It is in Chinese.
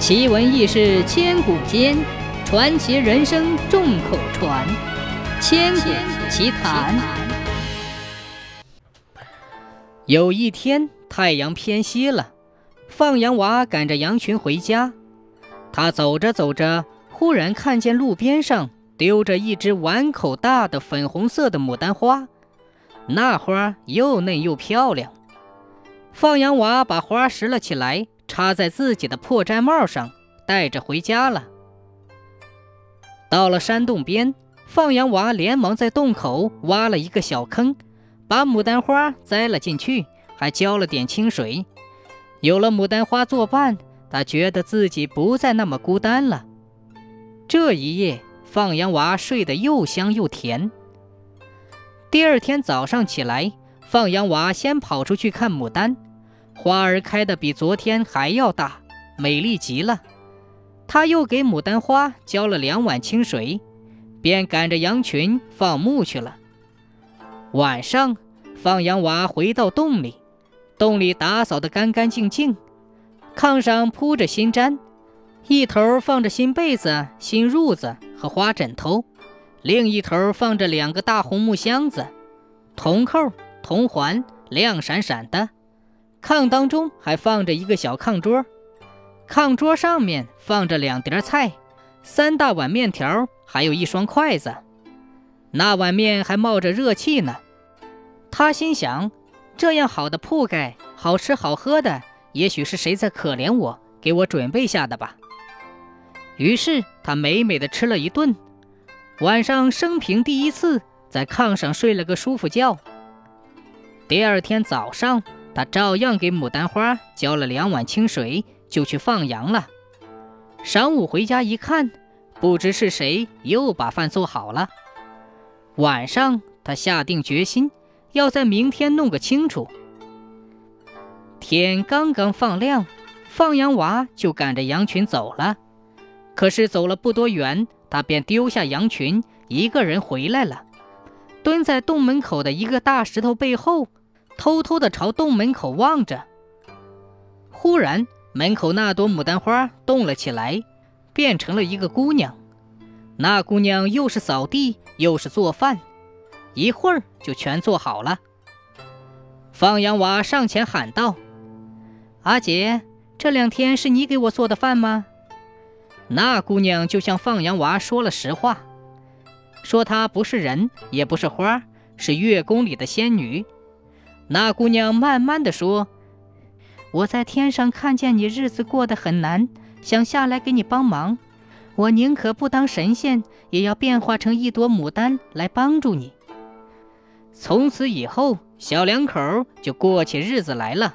奇闻异事千古间，传奇人生众口传。千古奇谈。有一天，太阳偏西了，放羊娃赶着羊群回家。他走着走着，忽然看见路边上丢着一只碗口大的粉红色的牡丹花，那花又嫩又漂亮。放羊娃把花拾了起来，插在自己的破毡帽上，带着回家了。到了山洞边，放羊娃连忙在洞口挖了一个小坑，把牡丹花栽了进去，还浇了点清水。有了牡丹花作伴，他觉得自己不再那么孤单了。这一夜，放羊娃睡得又香又甜。第二天早上起来，放羊娃先跑出去看牡丹，花儿开得比昨天还要大，美丽极了。他又给牡丹花浇了两碗清水，便赶着羊群放牧去了。晚上，放羊娃回到洞里，洞里打扫得干干净净，炕上铺着新毡，一头放着新被子、新褥子和花枕头，另一头放着两个大红木箱子，铜扣、铜环亮闪闪的。炕当中还放着一个小炕桌。炕桌上面放着两碟菜，三大碗面条，还有一双筷子。那碗面还冒着热气呢。他心想：这样好的铺盖，好吃好喝的，也许是谁在可怜我，给我准备下的吧。于是他美美的吃了一顿，晚上生平第一次在炕上睡了个舒服觉。第二天早上，他照样给牡丹花浇了两碗清水。就去放羊了。晌午回家一看，不知是谁又把饭做好了。晚上，他下定决心，要在明天弄个清楚。天刚刚放亮，放羊娃就赶着羊群走了。可是走了不多远，他便丢下羊群，一个人回来了，蹲在洞门口的一个大石头背后，偷偷地朝洞门口望着。忽然，门口那朵牡丹花动了起来，变成了一个姑娘。那姑娘又是扫地又是做饭，一会儿就全做好了。放羊娃上前喊道：“阿姐，这两天是你给我做的饭吗？”那姑娘就向放羊娃说了实话，说她不是人，也不是花，是月宫里的仙女。那姑娘慢慢的说。我在天上看见你日子过得很难，想下来给你帮忙。我宁可不当神仙，也要变化成一朵牡丹来帮助你。从此以后，小两口就过起日子来了。